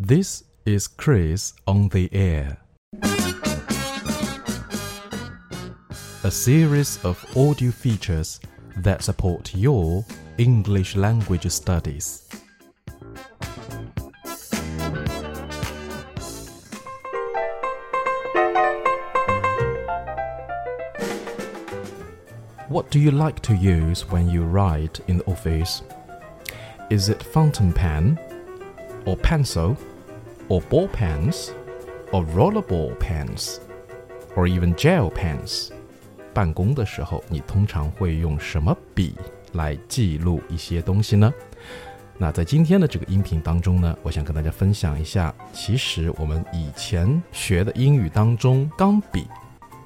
This is Chris on the air. A series of audio features that support your English language studies. What do you like to use when you write in the office? Is it fountain pen, or pencil, or ball pens, or rollerball pens, or even gel pens? 办公的时候，你通常会用什么笔来记录一些东西呢？那在今天的这个音频当中呢，我想跟大家分享一下，其实我们以前学的英语当中，钢笔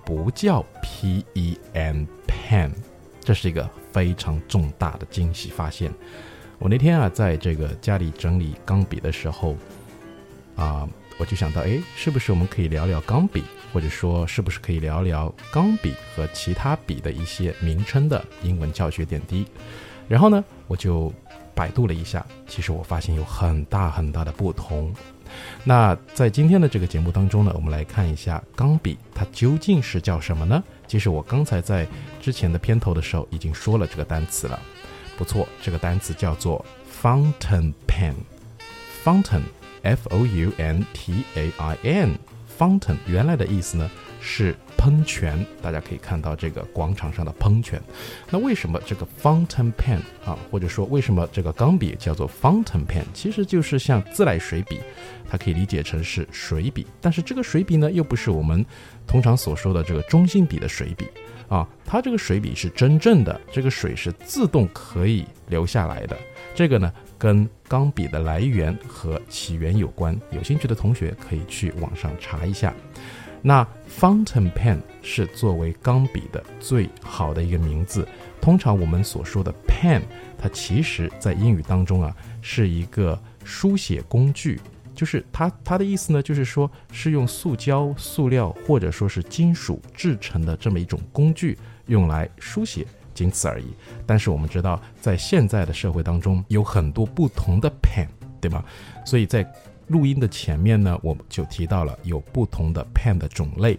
不叫 pen pen，这是一个非常重大的惊喜发现。我那天啊，在这个家里整理钢笔的时候，啊，我就想到，哎，是不是我们可以聊聊钢笔，或者说是不是可以聊聊钢笔和其他笔的一些名称的英文教学点滴？然后呢，我就百度了一下，其实我发现有很大很大的不同。那在今天的这个节目当中呢，我们来看一下钢笔它究竟是叫什么呢？其实我刚才在之前的片头的时候已经说了这个单词了。不错，这个单词叫做 fountain pen。fountain，f o u n t a i n，fountain 原来的意思呢是喷泉，大家可以看到这个广场上的喷泉。那为什么这个 fountain pen 啊，或者说为什么这个钢笔叫做 fountain pen，其实就是像自来水笔，它可以理解成是水笔，但是这个水笔呢又不是我们通常所说的这个中性笔的水笔。啊，它这个水笔是真正的，这个水是自动可以流下来的。这个呢，跟钢笔的来源和起源有关。有兴趣的同学可以去网上查一下。那 fountain pen 是作为钢笔的最好的一个名字。通常我们所说的 pen，它其实在英语当中啊，是一个书写工具。就是它，它的意思呢，就是说是用塑胶、塑料或者说是金属制成的这么一种工具，用来书写，仅此而已。但是我们知道，在现在的社会当中，有很多不同的 pen，对吗？所以在录音的前面呢，我们就提到了有不同的 pen 的种类。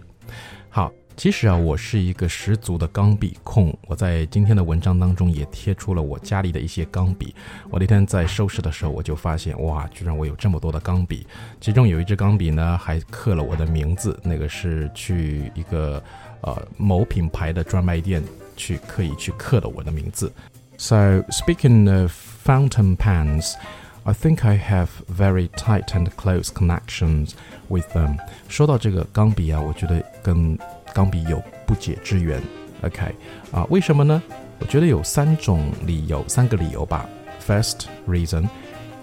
好。其实啊，我是一个十足的钢笔控。我在今天的文章当中也贴出了我家里的一些钢笔。我那天在收拾的时候，我就发现，哇，居然我有这么多的钢笔。其中有一支钢笔呢，还刻了我的名字。那个是去一个呃某品牌的专卖店去刻意去刻的我的名字。So speaking of fountain pens, I think I have very tight and close connections with them。说到这个钢笔啊，我觉得跟钢笔有不解之缘，OK 啊？为什么呢？我觉得有三种理由，三个理由吧。First reason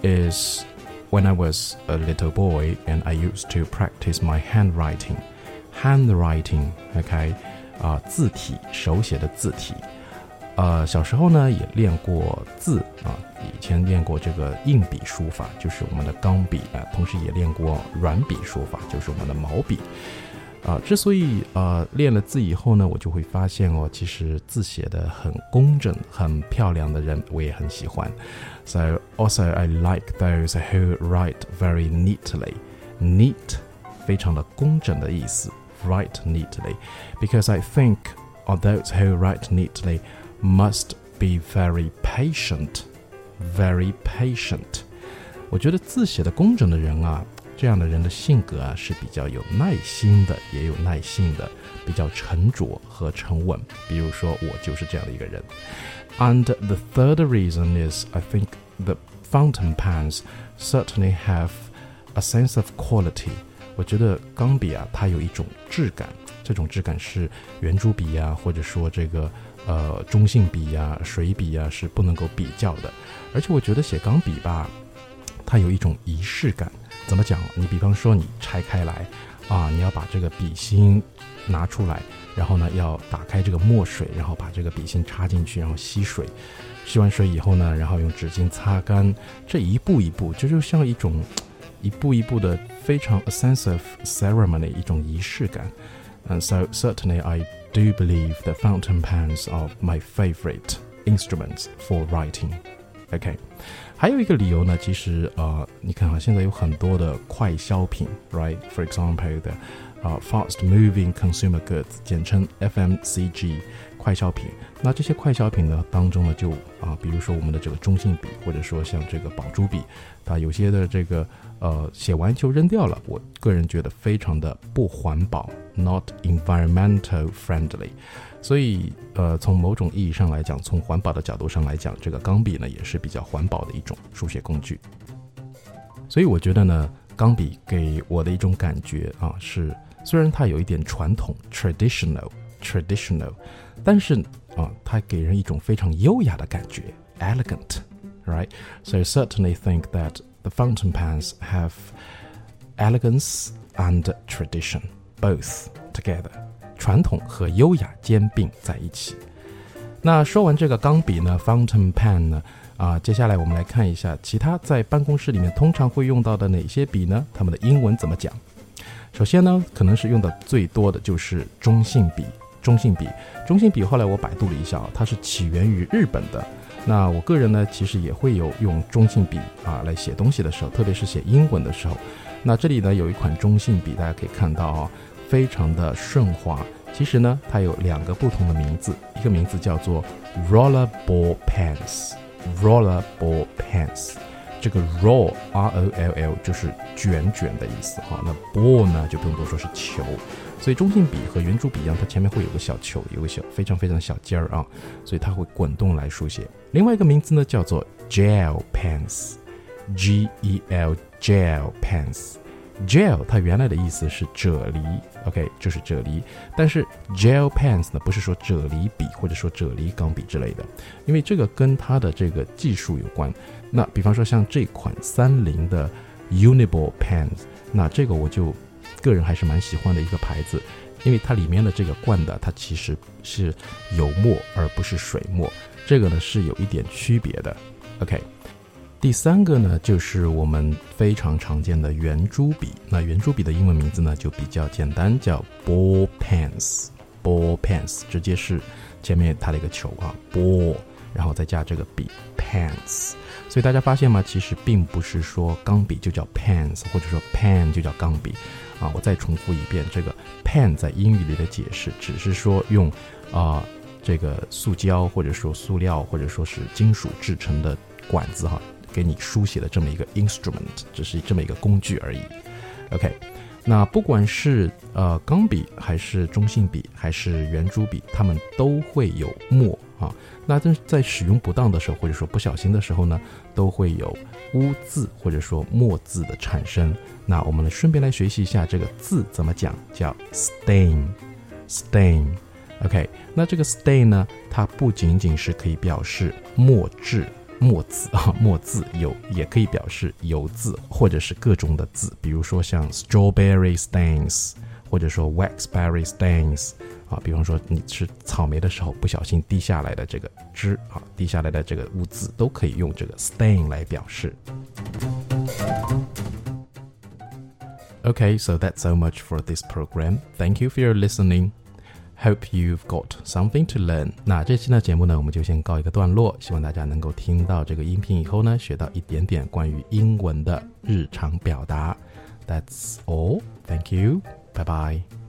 is when I was a little boy and I used to practice my handwriting. Handwriting，OK 啊，字体，手写的字体。 呃，小时候呢也练过字啊，以前练过这个硬笔书法，就是我们的钢笔啊，同时也练过软笔书法，就是我们的毛笔。啊，之所以呃练了字以后呢，我就会发现哦，其实字写的很工整、很漂亮的人，我也很喜欢。So also I like those who write very neatly. Neat，非常的工整的意思。Write neatly, because I think of those who write neatly must be very patient. Very patient. 我觉得字写的工整的人啊。这样的人的性格啊是比较有耐心的，也有耐性的，比较沉着和沉稳。比如说我就是这样的一个人。And the third reason is I think the fountain pens certainly have a sense of quality。我觉得钢笔啊，它有一种质感， 这种质感是圆珠笔呀，或者说这个呃中性笔呀、水笔呀是不能够比较的。而且我觉得写钢笔吧，它有一种仪式感。怎么讲？你比方说，你拆开来，啊，你要把这个笔芯拿出来，然后呢，要打开这个墨水，然后把这个笔芯插进去，然后吸水，吸完水以后呢，然后用纸巾擦干，这一步一步，这就像一种一步一步的非常 a sense of ceremony，一种仪式感。And so certainly I do believe that fountain pens are my favorite instruments for writing. OK，还有一个理由呢，其实呃，你看啊，现在有很多的快消品，right？For example 的啊，fast moving consumer goods，简称 FMCG。 快消品，那这些快消品呢当中呢，就啊，比如说我们的这个中性笔，或者说像这个宝珠笔，它有些的这个呃写完就扔掉了，我个人觉得非常的不环保，not environmental friendly。所以呃，从某种意义上来讲，从环保的角度上来讲，这个钢笔呢也是比较环保的一种书写工具。所以我觉得呢，钢笔给我的一种感觉啊，是虽然它有一点传统，traditional traditional，。但是啊，它给人一种非常优雅的感觉，elegant, right? So certainly think that the fountain pens have elegance and tradition both together，传统和优雅兼并在一起。那说完这个钢笔呢，fountain pen 呢，啊，接下来我们来看一下其他在办公室里面通常会用到的哪些笔呢？它们的英文怎么讲？首先呢，可能是用的最多的就是中性笔。中性笔，中性笔后来我百度了一下啊，它是起源于日本的。那我个人呢，其实也会有用中性笔啊来写东西的时候，特别是写英文的时候。那这里呢有一款中性笔，大家可以看到啊，非常的顺滑。其实呢，它有两个不同的名字，一个名字叫做 Rollerball Pens，Rollerball Pens。这个 roll r o l l 就是卷卷的意思哈。那 ball 呢就不用多说，是球。所以中性笔和圆珠笔一样，它前面会有个小球，有个小非常非常小尖儿啊，所以它会滚动来书写。另外一个名字呢叫做 gel pens，G E L gel pens。gel 它原来的意思是啫喱，OK 就是啫喱。但是 gel pens 呢不是说啫喱笔或者说啫喱钢笔之类的，因为这个跟它的这个技术有关。那比方说像这款三菱的 Uniball pens，那这个我就。个人还是蛮喜欢的一个牌子，因为它里面的这个灌的，它其实是油墨而不是水墨，这个呢是有一点区别的。OK，第三个呢就是我们非常常见的圆珠笔，那圆珠笔的英文名字呢就比较简单，叫 ball pens，ball pens，直接是前面它的一个球啊，ball，然后再加这个笔 pens。所以大家发现吗？其实并不是说钢笔就叫 pens，或者说 pen 就叫钢笔。啊，我再重复一遍，这个 pen 在英语里的解释，只是说用啊这个塑胶或者说塑料或者说是金属制成的管子哈，给你书写的这么一个 instrument，只是这么一个工具而已。OK，那不管是呃钢笔还是中性笔还是圆珠笔，它们都会有墨啊。那在在使用不当的时候或者说不小心的时候呢，都会有污渍或者说墨渍的产生。那我们来顺便来学习一下这个字怎么讲，叫 stain，stain，OK。那这个 stain 呢，它不仅仅是可以表示墨质、墨渍啊，墨渍有，也可以表示油渍或者是各种的渍，比如说像 strawberry stains，或者说 waxberry stains，啊，比方说你吃草莓的时候不小心滴下来的这个汁啊，滴下来的这个污渍，都可以用这个 stain 来表示。Okay, so that's so much for this program. Thank you for your listening. Hope you've got something to learn. 那这期的节目呢，我们就先告一个段落。希望大家能够听到这个音频以后呢，学到一点点关于英文的日常表达。That's all. Thank you. 拜拜。